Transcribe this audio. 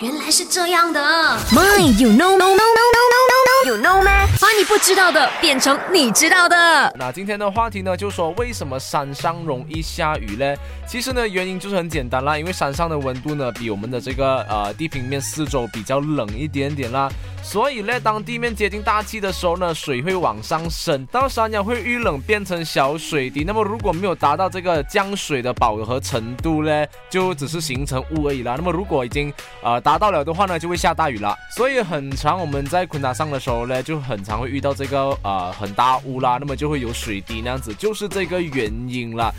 原来是这样的。My, you know, no, no, no, no, no, no, you know 吗？把你不知道的变成你知道的。那今天的话题呢，就说为什么山上容易下雨嘞？其实呢，原因就是很简单啦，因为山上的温度呢，比我们的这个呃地平面四周比较冷一点点啦，所以呢，当地面接近大气的时候呢，水会往上升，到山腰会遇冷变成小水滴。那么如果没有达到这个降水的饱和程度呢，就只是形成雾而已啦。那么如果已经呃达到了的话呢，就会下大雨了。所以很长我们在昆达上的时候呢，就很常会遇到这个呃很大雾啦，那么就会有水滴那样子，就是这个原因啦。